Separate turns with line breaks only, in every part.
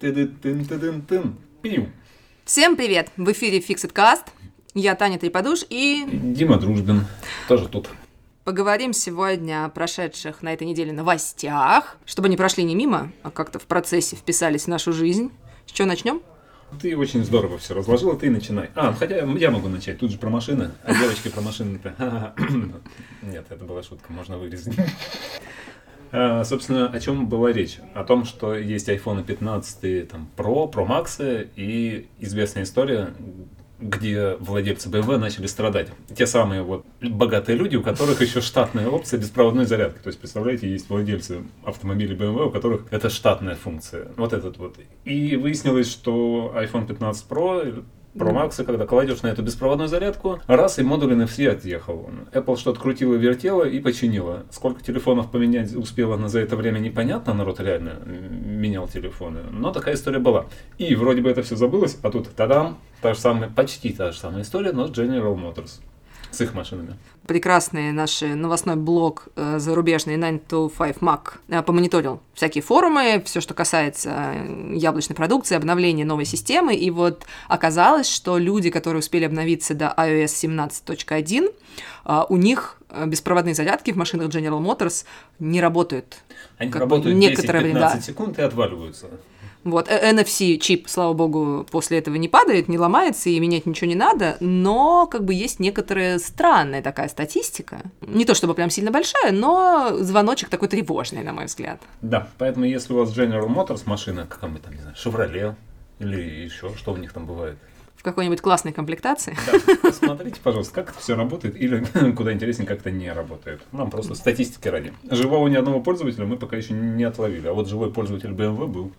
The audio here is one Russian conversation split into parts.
Ты-ды-тын-ты-дын-тын. Пиу.
Всем привет! В эфире Fixed Cast. Я Таня Треподуш и
Дима Дружбин. Тоже тут.
поговорим сегодня о прошедших на этой неделе новостях, чтобы они прошли не мимо, а как-то в процессе вписались в нашу жизнь. С чего начнем?
Ты очень здорово все разложила, ты начинай. А, хотя я могу начать. Тут же про машины. А девочки про машины-то. Нет, это была шутка, можно вырезать. А, Собственно, о чем была речь? О том, что есть iPhone 15 там, Pro, Pro Max и известная история, где владельцы BMW начали страдать. Те самые вот богатые люди, у которых еще штатная опция беспроводной зарядки. То есть, представляете, есть владельцы автомобилей BMW, у которых это штатная функция. Вот этот вот. И выяснилось, что iPhone 15 Pro Pro Max, когда кладешь на эту беспроводную зарядку, раз и модуль NFC отъехал. Apple что-то крутила, вертела и починила. Сколько телефонов поменять успела на за это время, непонятно, народ реально менял телефоны. Но такая история была. И вроде бы это все забылось, а тут тадам, та же самая, почти та же самая история, но с General Motors. С их машинами.
Прекрасный наш новостной блог э, зарубежный 9to5 Mac э, помониторил всякие форумы, все, что касается э, яблочной продукции, обновления новой системы. И вот оказалось, что люди, которые успели обновиться до iOS 17.1, э, у них э, беспроводные зарядки в машинах General Motors не работают.
Они
Как
работают
некоторое
10-15
время, да.
секунд и отваливаются.
Вот, э, NFC чип, слава богу, после этого не падает, не ломается, и менять ничего не надо, но как бы есть некоторая странная такая статистика. Не то чтобы прям сильно большая, но звоночек такой тревожный, на мой взгляд.
Да, поэтому если у вас General Motors машина, какая-нибудь там, не знаю, Chevrolet или еще, что у них там бывает,
В какой-нибудь классной комплектации.
Да, посмотрите, пожалуйста, как это все работает, или куда интереснее, как это не работает. Нам просто статистики ради. Живого ни одного пользователя мы пока еще не отловили, а вот живой пользователь BMW был.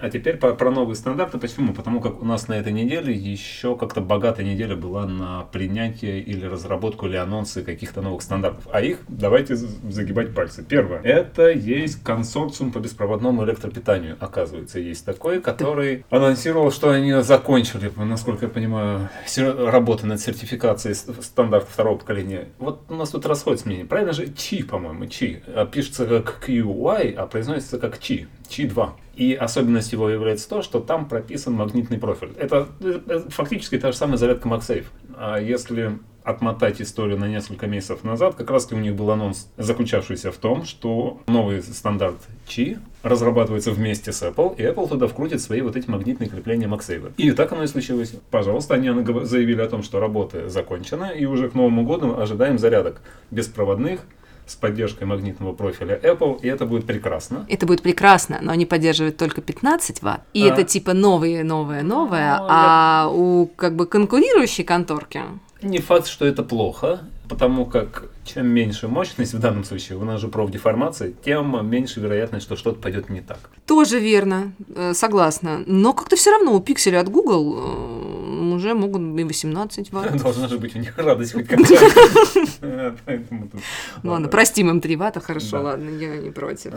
А теперь по- про новые стандарты. Почему? Потому как у нас на этой неделе еще как-то богатая неделя была на принятие или разработку или анонсы каких-то новых стандартов. А их давайте загибать пальцы. Первое. Это есть консорциум по беспроводному электропитанию. Оказывается, есть такой, который анонсировал, что они закончили, насколько я понимаю, работы над сертификацией стандартов второго поколения. Вот у нас тут расходится мнение. Правильно же? ЧИ, по-моему, ЧИ. А Пишется как QY, а произносится как ЧИ. ЧИ-2. И особенность его является то, что там прописан магнитный профиль. Это, э, фактически та же самая зарядка MagSafe. А если отмотать историю на несколько месяцев назад, как раз таки у них был анонс, заключавшийся в том, что новый стандарт ЧИ разрабатывается вместе с Apple, и Apple туда вкрутит свои вот эти магнитные крепления MagSafe. И так оно и случилось. Пожалуйста, они заявили о том, что работа закончена, и уже к Новому году ожидаем зарядок беспроводных, с поддержкой магнитного профиля Apple, и это будет прекрасно.
Это будет прекрасно, но они поддерживают только 15 ватт. И
А.
это типа новые, новое, новое,
Ну,
а у как бы конкурирующей конторки
Не факт, что это плохо, потому как чем меньше мощность в данном случае, у нас же профдеформация, тем меньше вероятность, что что-то пойдет не так.
Тоже верно, э, согласна. Но как-то все равно у пикселя от Google э, уже могут и 18 ватт.
Должна же быть у них радость хоть какая-то.
Ладно, простим им 3 ватта, хорошо, ладно, я не против.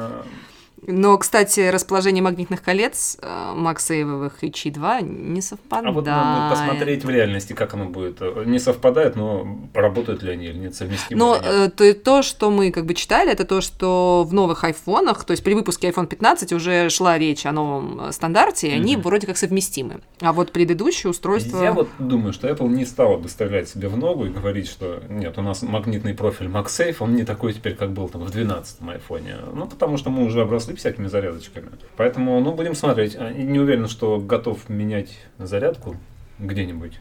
Но, кстати, расположение магнитных колец э, Максейвовых и Чи-2 не совпадает.
А вот надо посмотреть в реальности, как оно будет. Не совпадает, но работают ли они или нет, совместимы
Но
или нет.
э, то, то, что мы как бы читали, это то, что в новых айфонах, то есть при выпуске iPhone 15 уже шла речь о новом э, стандарте, и они
Мгм.
вроде как совместимы. А вот предыдущее устройство...
Я вот думаю, что Apple не стала бы стрелять себе в ногу и говорить, что нет, у нас магнитный профиль MagSafe, он не такой теперь, как был там в 12-м айфоне. Ну, потому что мы уже обросли всякими зарядочками. Поэтому, ну, будем смотреть. А, Не уверен, что готов менять зарядку где-нибудь.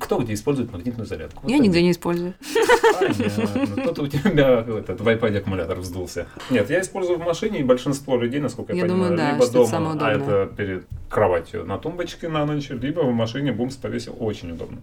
Кто где использует магнитную зарядку? Вот
Я нигде не использую.
Понятно. У тебя этот в iPad аккумулятор вздулся. Нет, я использую в машине, и большинство людей, насколько я,
Я
понимаю,
думаю, да,
либо
это
дома,
самое
а это перед кроватью на тумбочке на ночь, либо в машине бумс повесил. Очень удобно.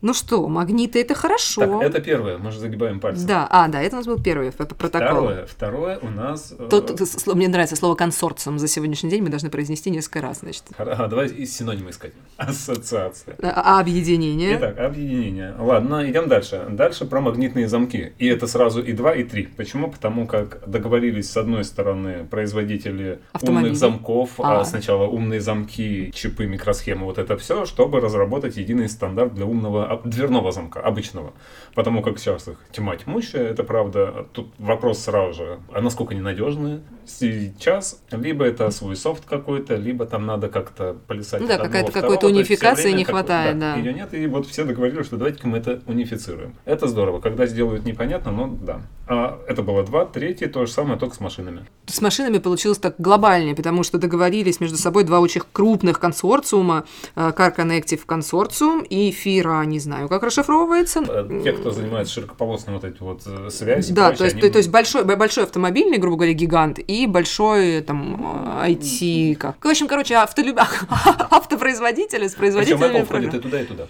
Ну что, магниты это хорошо.
Так, это первое, мы же загибаем пальцы.
Да, а, да, это у нас был первый протокол.
Второе, второе у нас... э,
Тут, тут сло- мне нравится слово консорциум за сегодняшний день, мы должны произнести несколько раз, значит.
А, давай и синонимы искать. Ассоциация.
А, а объединение?
Итак, объединение. Ладно, идем дальше. Дальше про магнитные замки. И это сразу и 2, и 3. Почему? Потому как договорились с одной стороны производители умных замков, а.
А.
сначала умные замки, чипы, микросхемы, вот это все, чтобы разработать единый стандарт для умного дверного замка, обычного. Потому как сейчас их тьма тьмущая, это правда. Тут вопрос сразу же, а насколько ненадежны сейчас? Либо это свой софт какой-то, либо там надо как-то полисать.
Да, какая-то какой-то унификации не хватает, да.
Ее нет, и вот все договорились, что давайте-ка мы это унифицируем. Это здорово. Когда сделают непонятно, но да. А это было два. Третье, то же самое, только с машинами.
С машинами получилось так глобальнее, потому что договорились между собой два очень крупных консорциума. э, Car Connective консорциум и FIRA, не знаю, как расшифровывается.
Э, Те, кто занимается широкополосной вот эти вот э, связи.
Да,
прочее,
то есть,
они-
то, то есть большой, большой автомобильный, грубо говоря, гигант, и большой там IT. Как. В общем, короче, автолюб... автопроизводители с
Причем
производителями.
Apple входит и туда, и туда.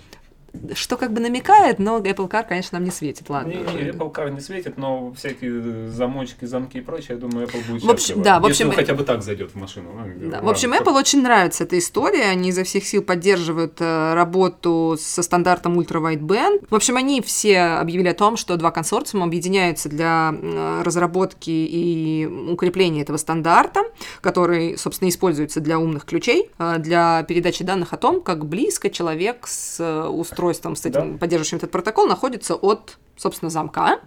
Что как бы намекает, но Apple Car, конечно, нам не светит, ладно.
Не, не, Apple Car не светит, но всякие замочки, замки и прочее, я думаю, Apple будет
В общем, да, в
Если
общем,
он хотя бы так зайдет в машину. ну,
Да, В общем, Apple очень нравится эта история. Они изо всех сил поддерживают э, работу со стандартом Ultra Wideband. В общем, они все объявили о том, что два консорциума объединяются для э, разработки и укрепления этого стандарта, который, собственно, используется для умных ключей, э, для передачи данных о том, как близко человек с э, устройством, с этим,
Да.
поддерживающим этот протокол, находится от, собственно, замка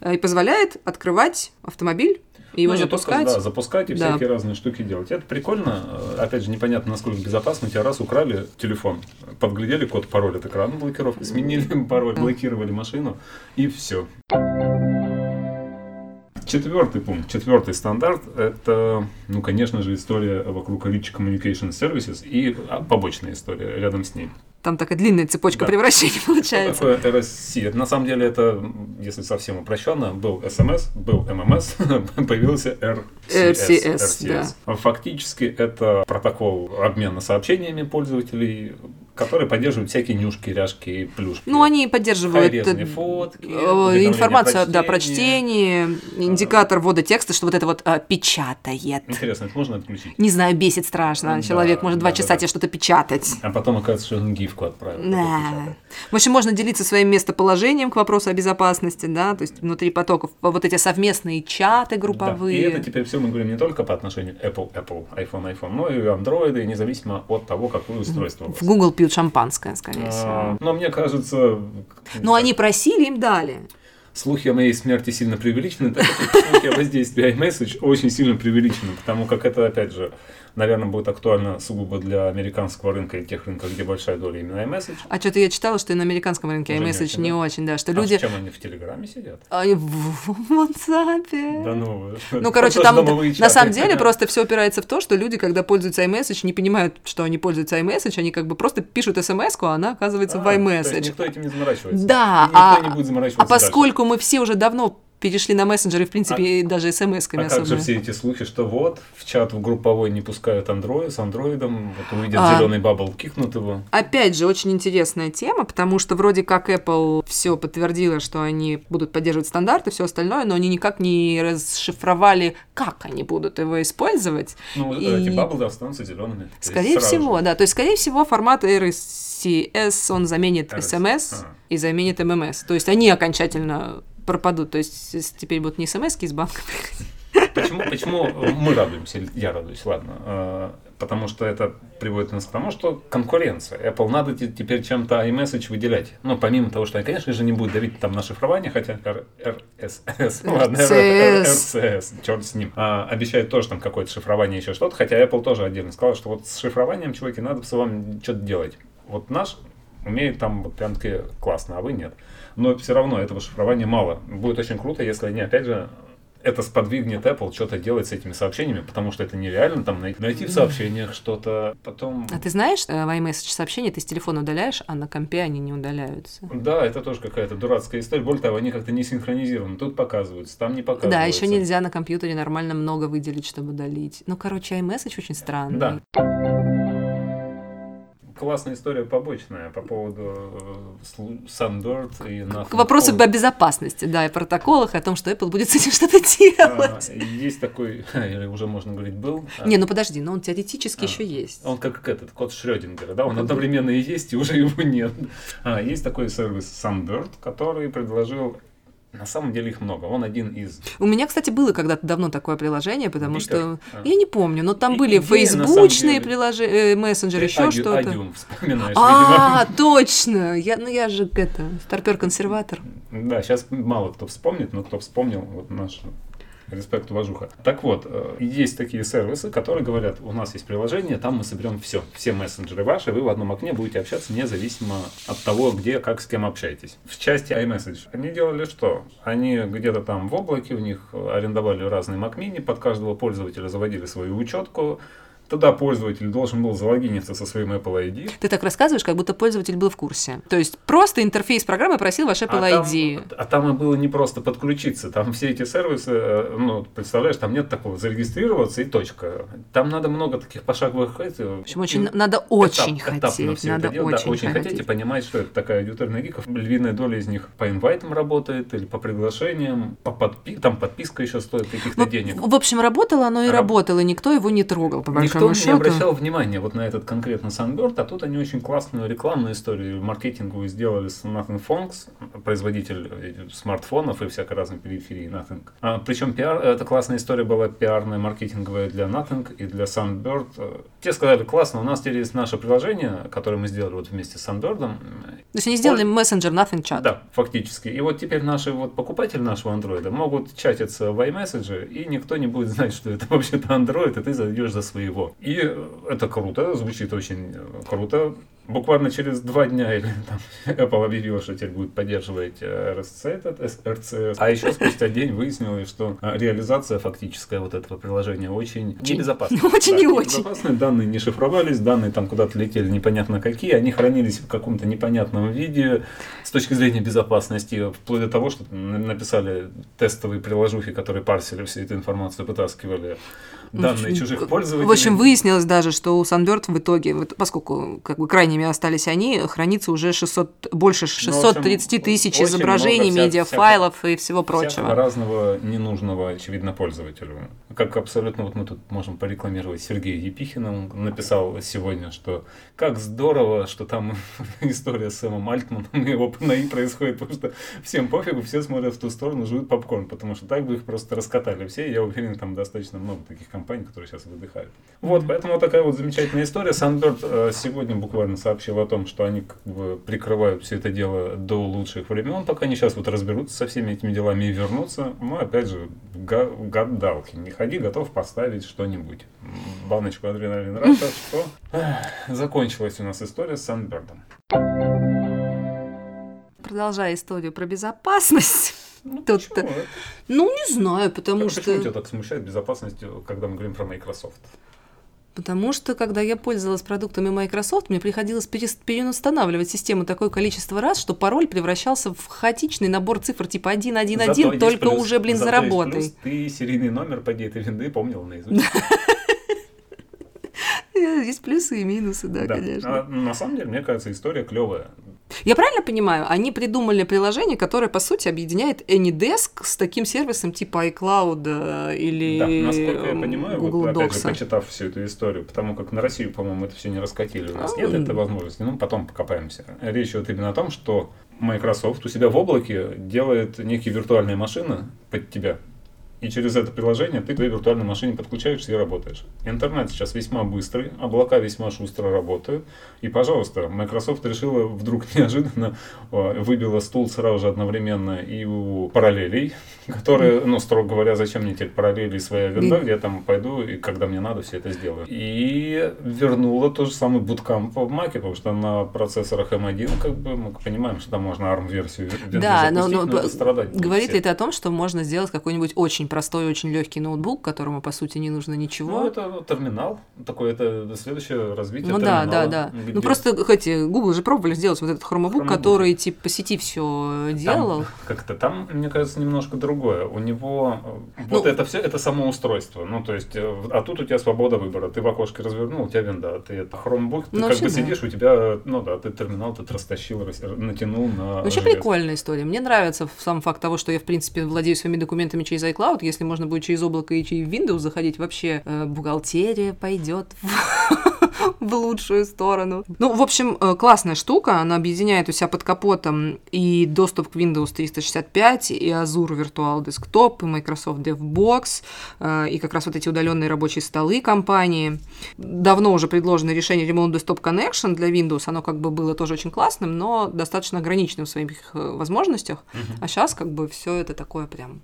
э, и позволяет открывать автомобиль и его
Ну, не только,
запускать.
да, запускать и
Да.
всякие разные штуки делать. Это прикольно. Э, Опять же, непонятно, насколько безопасно. У тебя раз украли телефон, подглядели код, пароль от экрана блокировки, сменили пароль, блокировали машину, и все. Четвертый пункт, четвертый стандарт, это, ну, конечно же, история вокруг Rich Communication Services и а, побочная история рядом с ней.
Там такая длинная цепочка
Да.
превращений получается.
Что такое RSC? Это, на самом деле это, если совсем упрощенно, был SMS, был MMS, появился RCS.
RCS,
Фактически это протокол обмена сообщениями пользователей, который поддерживает всякие нюшки, ряшки и плюшки.
Ну, они поддерживают э,
фотки,
э, информацию, да, про чтение, индикатор ввода текста, что вот это вот э, печатает.
Интересно, это можно отключить?
Не знаю, бесит страшно.
Да,
Человек может два
да,
часа
да, да.
тебе что-то печатать.
А потом оказывается, что он гифку отправил.
Да. В общем, можно делиться своим местоположением к вопросу о безопасности, да, то есть внутри потоков вот эти совместные чаты
Да.
групповые.
И это теперь все мы говорим не только по отношению Apple, Apple, iPhone, iPhone, но и Android, и независимо от того, какое устройство.
В Google пьют шампанское, скорее
А,
всего.
Но мне кажется...
Но они просили, им дали.
Слухи о моей смерти сильно преувеличены, так как слухи о воздействии iMessage очень сильно преувеличены, потому как это, опять же, наверное, будет актуально сугубо для американского рынка и тех рынков, где большая доля именно iMessage.
А что-то я читала, что и на американском рынке
Уже не
iMessage
очень,
не
да?
очень, да, что
А
люди...
чем они в Телеграме сидят?
А, в WhatsApp.
Да ну,
Ну, короче, там на самом деле просто все опирается в то, что люди, когда пользуются iMessage, не понимают, что они пользуются iMessage, они как бы просто пишут смс а она оказывается
А,
в
то есть
iMessage.
Никто этим не заморачивается.
Да, а,
не будет
а поскольку мы все уже давно перешли на мессенджеры, в принципе, и даже смс-ками
А как
особо.
же все эти слухи, что вот в чат в групповой не пускают Android с андроидом, вот увидят
А.
зеленый бабл, кикнут его.
Опять же, очень интересная тема, потому что вроде как Apple все подтвердила, что они будут поддерживать стандарты, все остальное, но они никак не расшифровали, как они будут его использовать.
Ну,
И-
эти баблы останутся зелеными.
Скорее всего,
же.
да. То есть, скорее всего, формат RCS, он заменит SMS
ага.
и заменит MMS. То есть, они окончательно пропадут. То есть, теперь будут не смс из банка.
Почему, почему мы радуемся? Я радуюсь, ладно. Э, Потому что это приводит нас к тому, что конкуренция. Apple надо те- теперь чем-то iMessage выделять. Ну, помимо того, что они, конечно же, не будут давить там на шифрование, хотя RSS, ну ладно,
RCS.
RCS, черт с ним, а, обещает тоже там какое-то шифрование, еще что-то, хотя Apple тоже отдельно сказал, что вот с шифрованием, чуваки, надо с вами что-то делать. Вот наш умеет там вот прям таки классно, а вы нет. Но все равно этого шифрования мало. Будет очень круто, если они, опять же, это сподвигнет Apple что-то делать с этими сообщениями, потому что это нереально там най- найти в сообщениях что-то, потом...
А ты знаешь, э, в iMessage сообщения ты с телефона удаляешь, а на компе они не удаляются.
Да, это тоже какая-то дурацкая история. Более того, они как-то не синхронизированы. Тут показываются, там не показываются.
Да, еще нельзя на компьютере нормально много выделить, чтобы удалить. Ну, короче, iMessage очень странный.
Да. Классная история побочная по поводу э, Sunbird и
К вопросу о безопасности, да, и протоколах, о том, что Apple будет с этим что-то
А,
делать.
Есть такой, или уже можно говорить, был. а,
Не, ну подожди, но он теоретически
А,
еще есть.
Он как этот код Шрёдингера, да, он одновременно и есть, и уже его нет. А, есть такой сервис Sunbird, который предложил На самом деле их много. Он один из.
У меня, кстати, было когда-то давно такое приложение, потому
Бипер?
что
А.
я не помню, но там
И-
были
идея,
фейсбучные
деле-
приложения, мессенджеры, еще что-то.
Адюм вспоминаешь,
А, точно! Я, ну я же это, старпер-консерватор.
Да, сейчас мало кто вспомнит, но кто вспомнил, вот наш респект, уважуха. Так вот, э, есть такие сервисы, которые говорят, у нас есть приложение, там мы соберем все, все мессенджеры ваши, вы в одном окне будете общаться независимо от того, где, как, с кем общаетесь. В части iMessage они делали что? Они где-то там в облаке, у них арендовали разные Mac Mini, под каждого пользователя заводили свою учетку, Туда пользователь должен был залогиниться со своим Apple ID.
Ты так рассказываешь, как будто пользователь был в курсе. То есть просто интерфейс программы просил ваш Apple
а,
ID.
Там, а там и было не просто подключиться. Там все эти сервисы, э, ну, представляешь, там нет такого зарегистрироваться и точка. Там надо много таких пошаговых... эти-
В общем, очень, надо очень
этап-
хотеть. Надо
делать.
очень,
да, очень хотеть и понимать, что это такая аудитория гиков. Львиная доля из них по инвайтам работает или по приглашениям, по подпи- там подписка еще стоит каких-то
Ну,
денег.
В общем, работало оно и
Раб-
работало, никто его не трогал, по
Никто
большому
не
счету.
обращал внимания вот на этот конкретно Sunbird, а тут они очень классную рекламную историю маркетинговую сделали с Nothing Phones, производитель смартфонов и всякой разной периферии Nothing. А, причем пиар, это классная история была пиарная, маркетинговая для Nothing и для Sunbird. Те сказали, классно, у нас теперь есть наше приложение, которое мы сделали вот вместе с Sunbird.
То есть они сделали мессенджер Nothing Chat.
Да, фактически. И вот теперь наши вот покупатели нашего андроида могут чатиться в iMessage, и никто не будет знать, что это вообще-то Android, и ты зайдешь за своего. И это круто, звучит очень круто. Буквально через два дня или там Apple объявила, что теперь будет поддерживать э, RSC, этот S- RCS. А еще спустя день выяснилось, что э, реализация фактическая вот этого приложения очень небезопасна.
очень
Да,
не очень.
данные не шифровались, данные там куда-то летели непонятно какие, они хранились в каком-то непонятном виде с точки зрения безопасности, вплоть до того, что написали тестовые приложухи, которые парсили всю эту информацию, вытаскивали данные чужих пользователей.
В общем, выяснилось даже, что у Sunbird в итоге, поскольку как бы крайними остались они, хранится уже 600, больше
Ну, в общем,
630 тысяч
очень
изображений,
вся-
медиафайлов и всего
Всякого
прочего.
разного ненужного, очевидно, пользователю. Как абсолютно, вот мы тут можем порекламировать Сергея Епихина, он написал сегодня, что как здорово, что там история с Сэмом Альтманом и его ПНИ происходит, потому что всем пофигу, все смотрят в ту сторону, жуют попкорн, потому что так бы их просто раскатали все, и я уверен, там достаточно много таких компаний, которые сейчас выдыхают. Вот, поэтому такая вот замечательная история. Sunbird э, сегодня буквально сообщил о том, что они как бы прикрывают все это дело до лучших времен, пока они сейчас вот разберутся со всеми этими делами и вернутся. Но опять же, га- гадалки, не ходи, готов поставить что-нибудь. Баночку адреналин раша, что закончилась у нас история с Sunbird.
Продолжая историю про безопасность,
Ну,
Тут-
почему?
Ну не знаю, потому
Почему тебя
что...
так смущает безопасность, когда мы говорим про Microsoft?
Потому что, когда я пользовалась продуктами Microsoft, мне приходилось переустанавливать систему такое количество раз, что пароль превращался в хаотичный набор цифр типа 111,
Зато есть
только
плюс-
уже, блин, за
зато есть
работой.
плюс, Ты серийный номер поди этой винды помнил наизусть.
Есть плюсы и минусы, да, конечно.
А, на самом деле, мне кажется, история клевая.
Я правильно понимаю, они придумали приложение, которое, по сути, объединяет AnyDesk с таким сервисом типа iCloud э, или
Да, насколько я
м,
понимаю,
Google
вот, опять же,
Docs.
почитав всю эту историю, потому как на Россию, по-моему, это все не раскатили, у нас нет
А.
этой возможности, ну, потом покопаемся. Речь идет именно о том, что Microsoft у себя в облаке делает некие виртуальные машины под тебя, и через это приложение ты к виртуальной машине подключаешься и работаешь. Интернет сейчас весьма быстрый, облака весьма шустро работают. И, пожалуйста, Microsoft решила вдруг неожиданно э, выбила стул сразу же одновременно и у параллелей, которые, ну, строго говоря, зачем мне теперь параллели и своя винда, где я там пойду и когда мне надо, все это сделаю. И вернула тот же самый буткамп в Mac, потому что на процессорах M1, как бы, мы понимаем, что там можно ARM-версию
Да, но, но
но это страдать
говорит
все.
это о том, что можно сделать какой-нибудь очень простой, очень легкий ноутбук, которому, по сути, не нужно ничего.
Ну, это терминал. Такое это следующее развитие
Ну да, да, да.
где-
Ну просто, хоть и Google же пробовали сделать вот этот хромобук, который типа по сети все делал.
Как-то там, мне кажется, немножко другое. У него э, вот
Ну-
это все, это само устройство. Ну, то есть, э, а тут у тебя свобода выбора. Ты в окошке развернул, у тебя винда. Ты это хромбук, ты
Ну,
как бы
да.
сидишь, у тебя, ну да, ты терминал, ты растащил, рас- натянул на
Вообще
железо.
прикольная история. Мне нравится сам факт того, что я, в принципе, владею своими документами через iCloud. Если можно будет через облако и через Windows заходить, вообще э, бухгалтерия пойдет в лучшую сторону. Ну, в общем, э, классная штука. Она объединяет у себя под капотом и доступ к Windows 365, и Azure Virtual Desktop, и Microsoft DevBox, э, и как раз вот эти удаленные рабочие столы компании. Давно уже предложено решение Remote Desktop Connection для Windows. Оно как бы было тоже очень классным, но достаточно ограниченным в своих э, возможностях. А сейчас как бы все это такое прям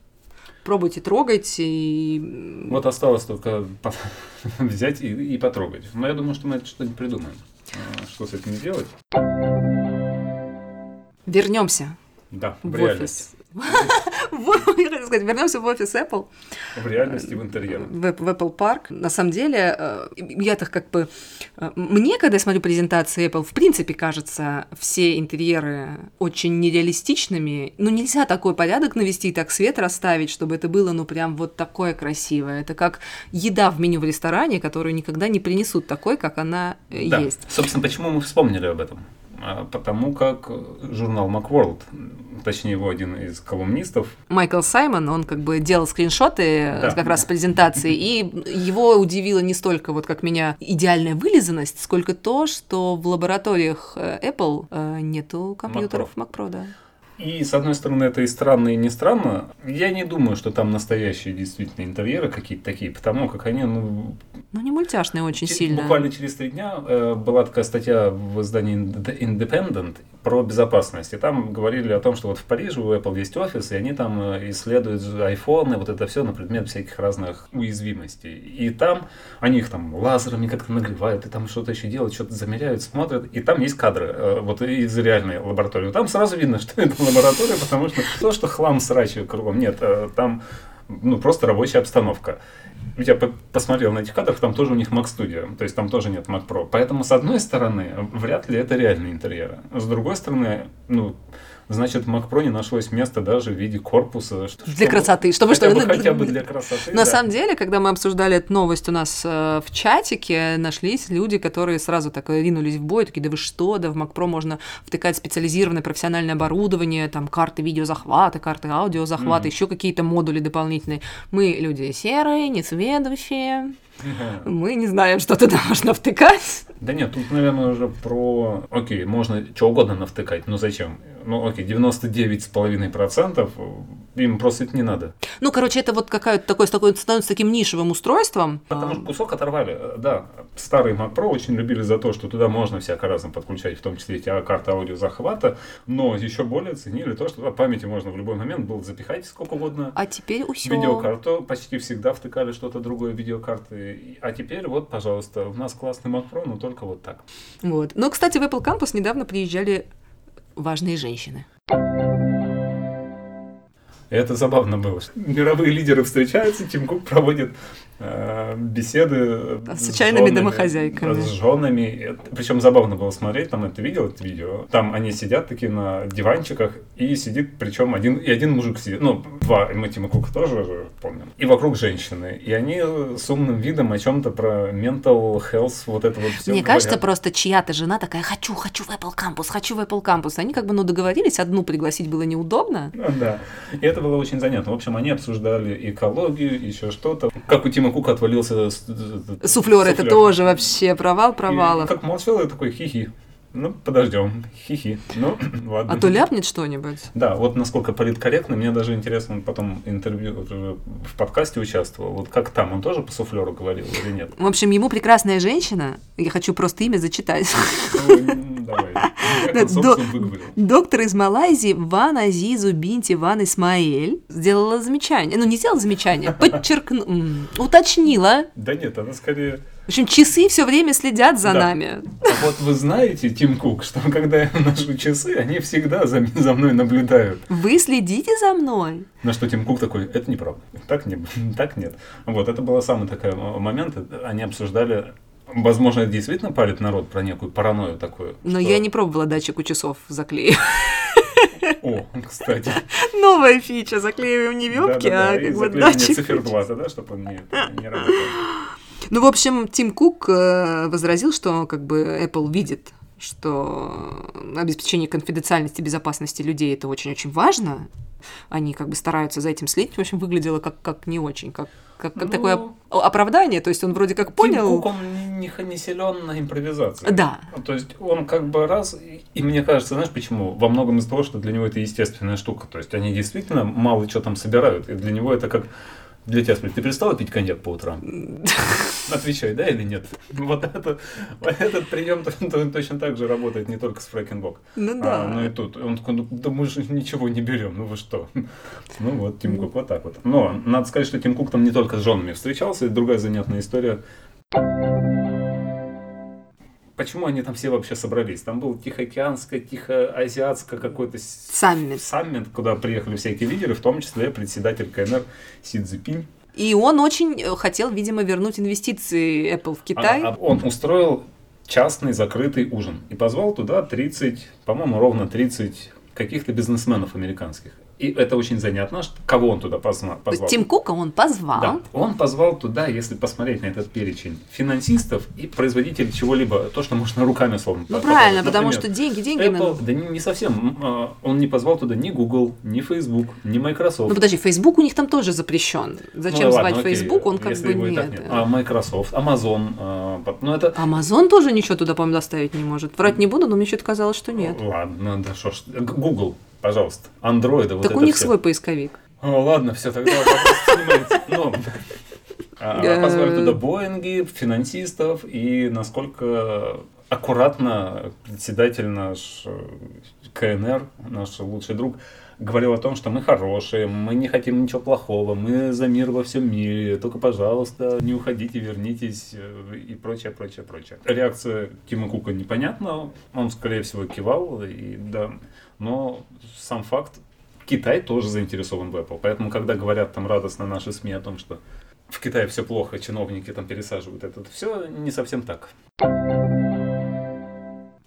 пробуйте, трогайте. И...
Вот осталось только взять и, и потрогать. Но я думаю, что мы это что-нибудь придумаем. А, что с этим делать?
Вернемся.
Да, в, в реальность.
Вернемся в офис Apple.
В реальности, в интерьер. В,
в Apple Park. На самом деле, э, я так как бы... Э, мне, когда я смотрю презентации Apple, в принципе, кажется, все интерьеры очень нереалистичными. Ну, нельзя такой порядок навести, так свет расставить, чтобы это было, ну, прям вот такое красивое. Это как еда в меню в ресторане, которую никогда не принесут такой, как она э, да. есть.
Собственно, почему мы вспомнили об этом? А, потому как журнал Macworld, точнее его один из колумнистов.
Майкл Саймон, он как бы делал скриншоты да. как раз презентации, и его удивило не столько, вот как меня, идеальная вылизанность, сколько то, что в лабораториях э, Apple э, нету компьютеров Mac Pro, Mac Pro да.
И, с одной стороны, это и странно, и не странно. Я не думаю, что там настоящие действительно интерьеры какие-то такие, потому как они, ну...
Ну, не мультяшные очень сильно.
Буквально через три дня э, была такая статья в издании Independent про безопасность. И там говорили о том, что вот в Париже у Apple есть офис, и они там э, исследуют iPhone и вот это все на предмет всяких разных уязвимостей. И там они их там лазерами как-то нагревают, и там что-то еще делают, что-то замеряют, смотрят. И там есть кадры э, вот из реальной лаборатории. Там сразу видно, что это лаборатория, потому что то, что хлам срачивает кругом, нет, э, там ну, просто рабочая обстановка. Я посмотрел на этих кадрах, там тоже у них Mac Studio, то есть там тоже нет Mac Pro. Поэтому, с одной стороны, вряд ли это реальный интерьер. С другой стороны, ну, значит, в Mac Pro не нашлось места даже в виде корпуса.
Что, для чтобы, красоты. Чтобы
хотя
что
бы, хотя бы для красоты.
На да. самом деле, когда мы обсуждали эту новость у нас э, в чатике, нашлись люди, которые сразу так ринулись в бой, такие, да вы что, да в Mac Pro можно втыкать специализированное профессиональное оборудование, там карты видеозахвата, карты аудиозахвата, mm-hmm. еще какие-то модули дополнительные. Мы люди серые, несведущие, мы не знаем, что туда можно втыкать.
Да нет, тут, наверное, уже про... Окей, можно что угодно навтыкать, но зачем? Ну, окей, 99,5% им просто это не надо.
Ну, короче, это вот какая-то такой, такой становится таким нишевым устройством.
Потому что кусок оторвали, да. Старые Mac Pro очень любили за то, что туда можно всяко разом подключать, в том числе эти карты аудиозахвата, но еще более ценили то, что туда памяти можно в любой момент было запихать сколько угодно.
А теперь все.
Видеокарту почти всегда втыкали что-то другое видеокарты. А теперь вот, пожалуйста, у нас классный Mac Pro, но только вот так.
Вот. Ну, кстати, в Apple Campus недавно приезжали важные женщины.
Это забавно было. Мировые лидеры встречаются, Тим Кук проводит э, беседы
с, с чайными женами, домохозяйками.
С женами. Причем забавно было смотреть, там это видел, это видео. Там они сидят такие на диванчиках, и сидит, причем один, и один мужик сидит. Ну, два, мы Тима Кука тоже помним. И вокруг женщины. И они с умным видом о чем-то про mental health, вот это вот все
Мне говорят. кажется, просто чья-то жена такая, хочу, хочу в Apple Campus, хочу в Apple Campus. Они как бы, ну, договорились, одну пригласить было неудобно.
Ну, да. И это было очень занятно. В общем, они обсуждали экологию, еще что-то. Как у Тима Кука отвалился
суфлер, это тоже вообще провал провалов.
И как молчал, я такой хихи. Ну, подождем. Хихи. Ну, ладно.
А то ляпнет что-нибудь.
Да, вот насколько политкорректно. Мне даже интересно, он потом интервью в подкасте участвовал. Вот как там, он тоже по суфлеру говорил или нет?
В общем, ему прекрасная женщина. Я хочу просто имя зачитать. Ну, давай. Доктор из Малайзии Ван Азизу Бинти Ван Исмаэль сделала замечание. Ну, не сделала замечание, подчеркнула, уточнила.
Да нет, она скорее
в общем, часы все время следят за да. нами.
А вот вы знаете, Тим Кук, что когда я ношу часы, они всегда за, за мной наблюдают.
Вы следите за мной?
На что Тим Кук такой, это неправда. Так, не, так нет. Вот, это был самый такой момент. Они обсуждали Возможно, это действительно палит народ про некую паранойю такую.
Но что... я не пробовала датчик у часов заклеить.
О, кстати.
Новая фича. Заклеиваем не вебки, да, да, да. а как бы датчик.
циферблата, да, чтобы он не, не работал.
Ну, в общем, Тим Кук э, возразил, что как бы Apple видит что обеспечение конфиденциальности и безопасности людей это очень-очень важно, они как бы стараются за этим следить. В общем, выглядело как, как не очень, как, как, как
Ну,
такое оп- оправдание. То есть он вроде как понял...
Тим Кук, он не, не, не силен на импровизации.
Да.
То есть он как бы раз, и, и мне кажется, знаешь почему? Во многом из-за того, что для него это естественная штука. То есть они действительно мало что там собирают, и для него это как для тебя, смотри, ты перестала пить коньяк по утрам? Отвечай, да или нет? Вот, это, этот прием точно так же работает не только с фрэкинбок.
Ну
А, ну и тут. Он такой, ну да мы же ничего не берем, ну вы что? Ну вот, Тим Кук вот так вот. Но надо сказать, что Тим Кук там не только с женами встречался, это другая занятная история. Почему они там все вообще собрались? Там был тихоокеанское, тихоазиатское какой-то
Саммит.
саммит, куда приехали всякие лидеры, в том числе председатель КНР Си Цзипинь.
И он очень э, хотел, видимо, вернуть инвестиции Apple в Китай.
А- а он устроил частный закрытый ужин и позвал туда 30, по-моему, ровно 30 каких-то бизнесменов американских. И это очень занятно, кого он туда позвал.
Тим Кука он позвал.
Да, он позвал туда, если посмотреть на этот перечень, финансистов и производителей чего-либо, то, что можно руками словно
Ну правильно,
потрогать.
потому
Например,
что деньги, деньги
Apple,
надо.
да не, не совсем. А, Он не позвал туда ни Google, ни Facebook, ни Microsoft.
Ну подожди, Facebook у них там тоже запрещен. Зачем
Ну,
звать
ладно, окей,
Facebook, он как бы нет.
нет. А Microsoft, Amazon, а, ну это
Амазон тоже ничего туда, по-моему, доставить не может. Врать не буду, но мне что-то казалось, что нет.
Ладно, да что ж. Google, пожалуйста. Вот
так
это
у них
всё.
свой поисковик.
О, ладно, все, тогда вопрос а, позвали туда Боинги, финансистов, и насколько аккуратно председатель наш э, КНР, наш лучший друг, говорил о том, что мы хорошие, мы не хотим ничего плохого, мы за мир во всем мире, только, пожалуйста, не уходите, вернитесь э, и прочее, прочее, прочее. Реакция Тима Кука непонятна, он, скорее всего, кивал, и да, но сам факт, Китай тоже заинтересован в Apple, поэтому, когда говорят там радостно наши СМИ о том, что в Китае все плохо, чиновники там пересаживают это, все не совсем так.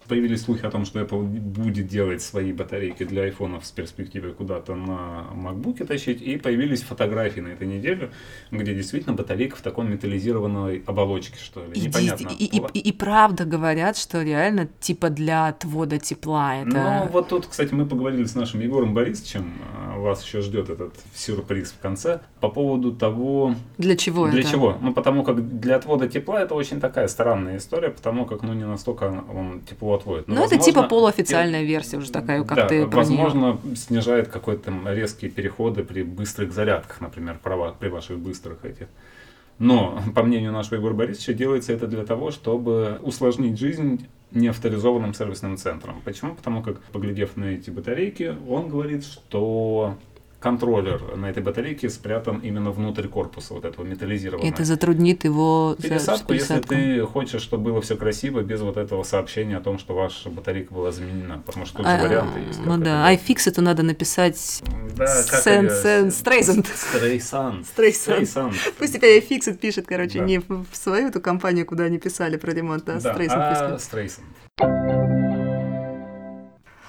Появились слухи о том, что Apple будет делать свои батарейки для айфонов с перспективой куда-то на MacBook тащить. И появились фотографии на этой неделе, где действительно батарейка в таком металлизированной оболочке, что ли.
И,
Непонятно.
и- и- и- и правда говорят, что реально типа для отвода тепла это...
Ну, вот тут, кстати, мы поговорили с нашим Егором Борисовичем, а, вас еще ждет этот сюрприз в конце, по поводу того,
Для чего
для
это?
чего. Ну, потому как для отвода тепла это очень такая странная история, потому как, ну, не настолько он тепло отводит.
Ну,
Но,
это
возможно,
типа полуофициальная версия уже такая, как
да,
ты про
возможно, снижает какой-то резкие переходы при быстрых зарядках, например, при ваших быстрых этих. Но, по мнению нашего Егора Борисовича, делается это для того, чтобы усложнить жизнь неавторизованным сервисным центром. Почему? Потому как, поглядев на эти батарейки, он говорит, что контроллер на этой батарейке спрятан именно внутрь корпуса вот этого металлизированного.
Это затруднит его
Пересадку, если ты хочешь, чтобы было все красиво, без вот этого сообщения о том, что ваша батарейка была заменена. Потому что тут же
А,
варианты есть.
Ну да, iFix это надо написать
да,
Сен- Сен- Стрейзанд.
Стрейсан.
Стрейсан. Пусть теперь iFixit пишет, короче,
Да.
не в свою эту компанию, куда они писали про ремонт, а
Да,
Стрейзанд
а
пусть.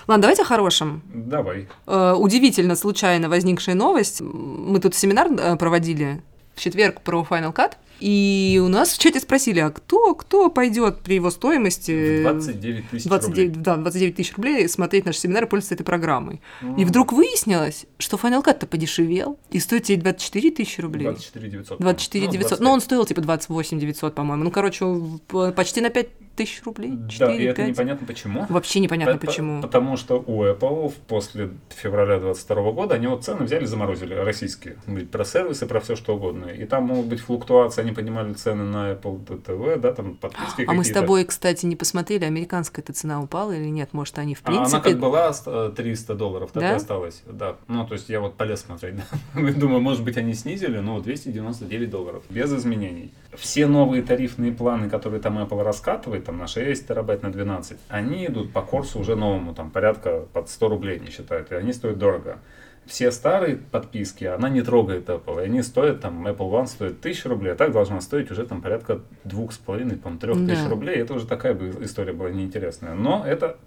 Ладно, давайте о хорошем.
Давай.
Э, Удивительно случайно возникшая новость. Мы тут семинар э, проводили в четверг про Final Cut, и у нас в чате спросили, а кто, кто пойдет при его стоимости
29 тысяч
29,
рублей.
да, 29 тысяч рублей смотреть наш семинар и пользоваться этой программой.
Ну,
И вдруг выяснилось, что Final Cut-то подешевел и стоит теперь 24 тысячи рублей.
24 900.
24
Ну,
900.
25.
Ну, он стоил типа 28 900, по-моему. Ну, короче, в- почти на 5 тысяч рублей. 4,
Да, и это
5.
непонятно почему.
Вообще непонятно
По- по-
почему.
Потому что у Apple после февраля 22 года они вот цены взяли, заморозили, российские. Про сервисы, про все что угодно. И там могут быть флуктуации, они поднимали цены на Apple TV, да, там подписки
А мы с тобой, кстати, не посмотрели, американская эта цена упала или нет? Может, они в
А Она
принципе...
как была э, 300 долларов, так
Да?
и осталась. Да. Ну, то есть я вот полез смотреть. да. Думаю, может быть, они снизили, но 299 долларов. Без изменений. Все новые тарифные планы, которые там Apple раскатывает, там на 6 терабайт, на 12, они идут по курсу уже новому, там порядка под 100 рублей не считают, и они стоят дорого. Все старые подписки, она не трогает Apple, и они стоят, там, Apple One стоит 1000 рублей, а так должна стоить уже там порядка 2,5, там, 3000
Да.
рублей. Это уже такая бы история была неинтересная. Но это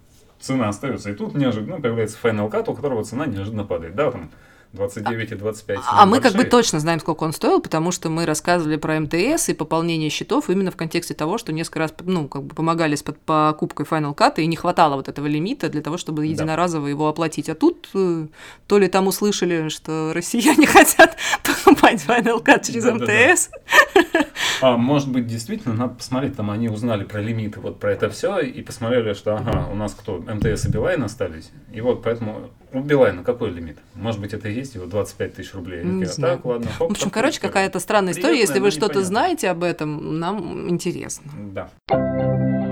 цена остается. И тут неожиданно появляется Final Cut, у которого цена неожиданно падает. Да, там 29 и 25.
А мы как бы точно знаем, сколько он стоил, потому что мы рассказывали про МТС и пополнение счетов именно в контексте того, что несколько раз ну, как бы помогали с под- покупкой Final Cut, и не хватало вот этого лимита для того, чтобы единоразово его оплатить. А тут э, то ли там услышали, что россияне хотят покупать Final Cut через
Да-да-да.
МТС.
А, может быть, действительно, надо посмотреть, там они узнали про лимиты, вот про это все, и посмотрели, что, ага, у нас кто, МТС и Билайн остались, и вот поэтому у Билайна какой лимит? Может быть, это и есть его 25 тысяч рублей?
Не
такие, «А
знаю.
так, ладно, хоп,
В общем,
такая
короче,
история».
какая-то странная история. Если вы что-то знаете об этом, нам интересно.
Да.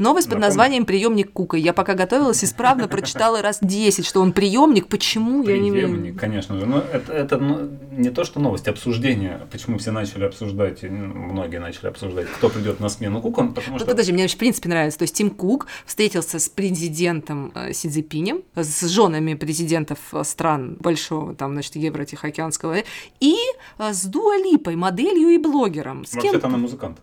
Новость под
Напомню.
названием «Приемник Кука». Я пока готовилась, исправно прочитала раз 10, что он приемник. Почему? Я не
конечно же. Но это, это ну, не то, что новость, обсуждение. Почему все начали обсуждать, ну, многие начали обсуждать, кто придет на смену Кукон, потому
Ну,
что...
подожди, мне вообще в принципе нравится. То есть Тим Кук встретился с президентом э, Си Цзиньпинем, с женами президентов э, стран большого, там, значит, Евро-Тихоокеанского, и э, с Дуа Липой, моделью и блогером. С кем?
Вообще-то она музыкант.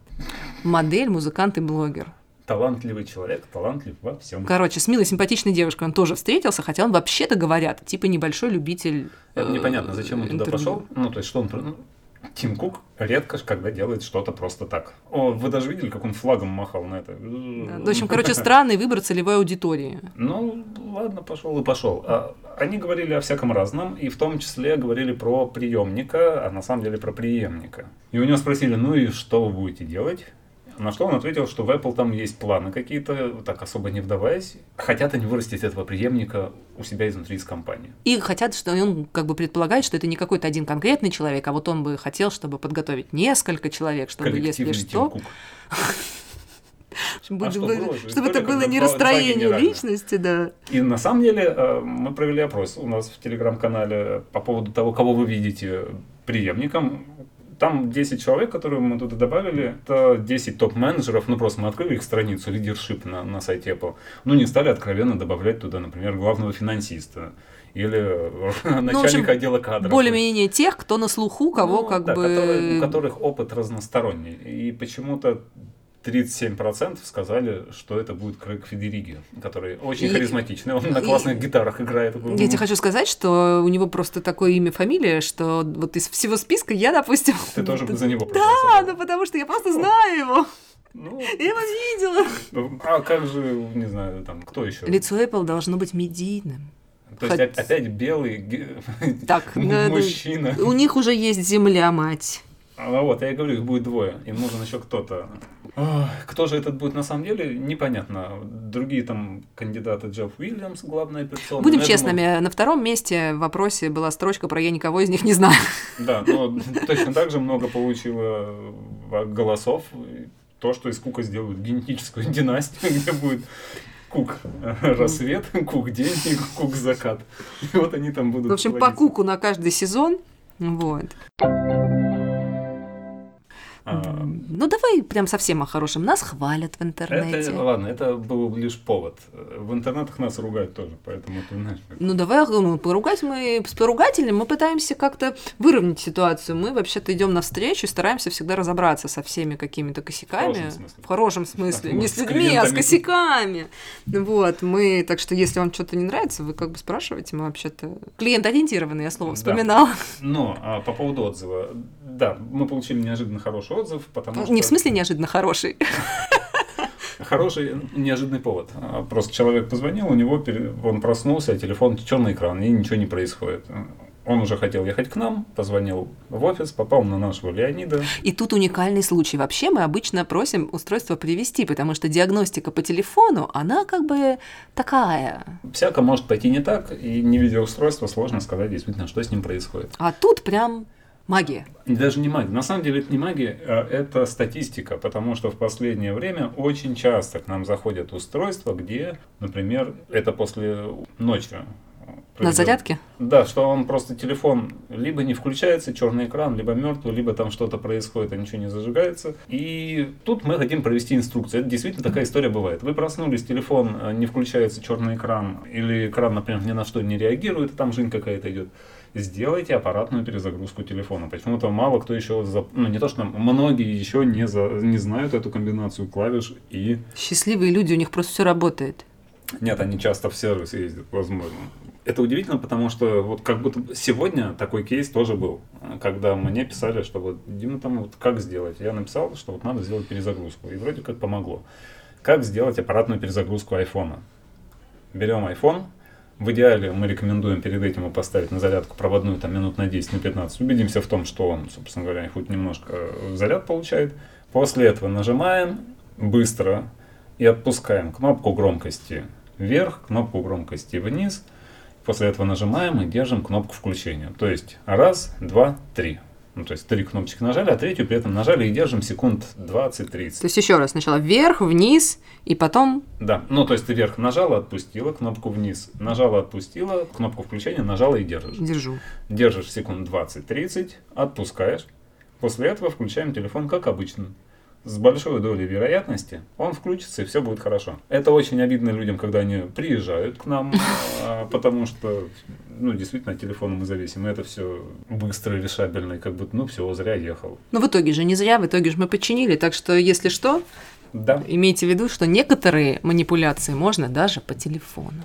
Модель, музыкант и блогер.
Талантливый человек, талантлив во всем.
Короче, с милой, симпатичной девушкой он тоже встретился, хотя он вообще-то говорят, типа небольшой любитель э,
Непонятно, зачем он туда пошел. Ну, то есть, что он... ну, Тим Кук редко когда делает что-то просто так. О, вы даже видели, как он флагом махал на это?
Да, В общем, короче, странный выбор целевой аудитории.
Ну, ладно, пошел и пошел. А, Они говорили о всяком разном, и в том числе говорили про приемника, а на самом деле про преемника. И у него спросили, ну и что вы будете делать? На что он ответил, что в Apple там есть планы какие-то, так особо не вдаваясь. Хотят они вырастить этого преемника у себя изнутри из компании.
И хотят, что он как бы предполагает, что это не какой-то один конкретный человек, а вот он бы хотел, чтобы подготовить несколько человек, чтобы если что, общем,
А
будет-
что
чтобы это было не расстроение личности, да.
И на самом деле э, мы провели опрос у нас в телеграм-канале по поводу того, кого вы видите преемником. Там 10 человек, которые мы туда добавили, это 10 топ-менеджеров, ну просто мы открыли их страницу, лидершип на, на сайте Apple, ну не стали откровенно добавлять туда, например, главного финансиста или э, начальника
Ну, общем,
отдела кадров.
Более-менее тех, кто на слуху, кого
Ну,
как
да,
бы...
которые- у которых опыт разносторонний. И почему-то 37% сказали, что это будет Крэг Федериги, который очень
И-
харизматичный, он на
и-
классных гитарах играет.
Я тебе хочу сказать, что у него просто такое имя, фамилия, что вот из всего списка я, допустим...
Ты тоже бы за него
Да,
проголосовал.
ну потому что я просто знаю его.
Ну,
Я его видела.
а как же, не знаю, там, кто еще?
Лицо Apple должно быть медийным.
То есть
Хоть-
о- опять белый
Так, да, да.
мужчина.
У них уже есть земля, мать.
А вот, я и говорю, их будет двое, им нужен еще кто-то. Кто же этот будет на самом деле, непонятно. Другие там кандидаты Джефф Уильямс, главная персона.
Будем
Ну, я думаю,
честными, на втором месте в вопросе была строчка про «я никого из них не знаю».
Да, но точно так же много получило э, голосов. То, что из Кука сделают генетическую династию, где будет Кук рассвет, Кук день и Кук закат. И вот они там будут.
В общем, по куку на каждый сезон. Вот.
А,
Ну, давай прям совсем о хорошем. Нас хвалят в интернете.
Это, ладно, это был лишь повод. В интернетах нас ругают тоже, поэтому ты знаешь. как-
Ну, давай, ну, поругать мы с поругателем, мы пытаемся как-то выровнять ситуацию. Мы вообще-то идем навстречу и стараемся всегда разобраться со всеми какими-то косяками.
В хорошем смысле.
В хорошем смысле.
Да,
Не с людьми, а с косяками. Вот, мы, так что если вам что-то не нравится, вы как бы спрашиваете, мы вообще-то... Клиент-ориентированный, я слово вспоминала.
Но а, по поводу отзыва. Да, мы получили неожиданно хороший отзыв, потому что...
Не в смысле неожиданно хороший.
Хороший, неожиданный повод. Просто человек позвонил, у него он проснулся, телефон черный экран, и ничего не происходит. Он уже хотел ехать к нам, позвонил в офис, попал на нашего Леонида.
И тут уникальный случай. Вообще мы обычно просим устройство привести, потому что диагностика по телефону, она как бы такая.
Всяко может пойти не так, и не видя устройства, сложно сказать действительно, что с ним происходит.
А тут прям магия.
Даже не магия. На самом деле это не магия, а это статистика, потому что в последнее время очень часто к нам заходят устройства, где, например, это после ночи.
На
проведён-
зарядке?
Да, что он просто телефон либо не включается, черный экран, либо мертвый, либо там что-то происходит, а ничего не зажигается. И тут мы хотим провести инструкцию. Это действительно такая история бывает. Вы проснулись, телефон э, не включается, черный экран, или экран, например, ни на что не реагирует, и там жизнь какая-то идет. Сделайте аппаратную перезагрузку телефона. Почему-то мало кто еще, за- ну не то что многие еще не, за... не знают эту комбинацию клавиш и
Счастливые люди, у них просто все работает.
нет, они часто в сервис ездят, возможно. Это удивительно, потому что вот как будто сегодня такой кейс тоже был, когда мне писали, что вот Дима там вот как сделать. Я написал, что вот надо сделать перезагрузку, и вроде как помогло. Как сделать аппаратную перезагрузку айфона? Берем iPhone, в идеале мы рекомендуем перед этим его поставить на зарядку проводную там минут на 10, на 15. Убедимся в том, что он, собственно говоря, хоть немножко э, заряд получает. После этого нажимаем быстро и отпускаем кнопку громкости вверх, кнопку громкости вниз. После этого нажимаем и держим кнопку включения. То есть раз, два, три. Ну, то есть три кнопочки нажали, а третью при этом нажали и держим секунд 20-30. То
есть еще раз, сначала вверх, вниз и потом...
Да, ну то есть ты вверх нажала, отпустила, кнопку вниз нажала, отпустила, кнопку включения нажала и держишь.
Держу.
Держишь секунд 20-30, отпускаешь. После этого включаем телефон как обычно с большой долей вероятности он включится и все будет хорошо. Это очень обидно людям, когда они приезжают к нам, а, потому что, ну, действительно, от телефона мы зависим. Это все быстро, решабельно, и как бы, ну, все, зря ехал.
Ну, в итоге же не зря, в итоге же мы починили, так что, если что,
да.
имейте в виду, что некоторые манипуляции можно даже по телефону.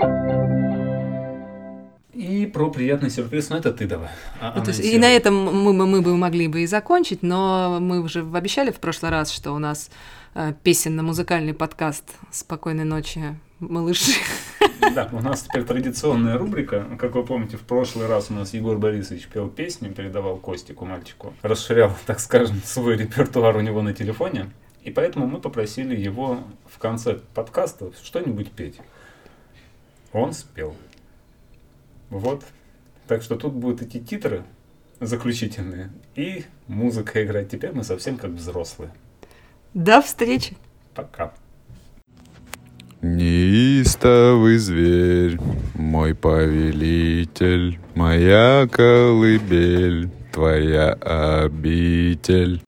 И про приятный сюрприз, ну это ты давай.
А, ну, есть, и на этом мы, мы, мы бы могли бы и закончить, но мы уже обещали в прошлый раз, что у нас э, песенно-музыкальный подкаст «Спокойной ночи, малыши».
Да, у нас теперь традиционная рубрика. Как вы помните, в прошлый раз у нас Егор Борисович пел песни, передавал Костику, мальчику. Расширял, так скажем, свой репертуар у него на телефоне. И поэтому мы попросили его в конце подкаста что-нибудь петь. Он спел. Вот. Так что тут будут эти титры заключительные и музыка играть. Теперь мы совсем как взрослые.
До встречи.
Пока.
Неистовый зверь, мой повелитель, моя колыбель, твоя обитель.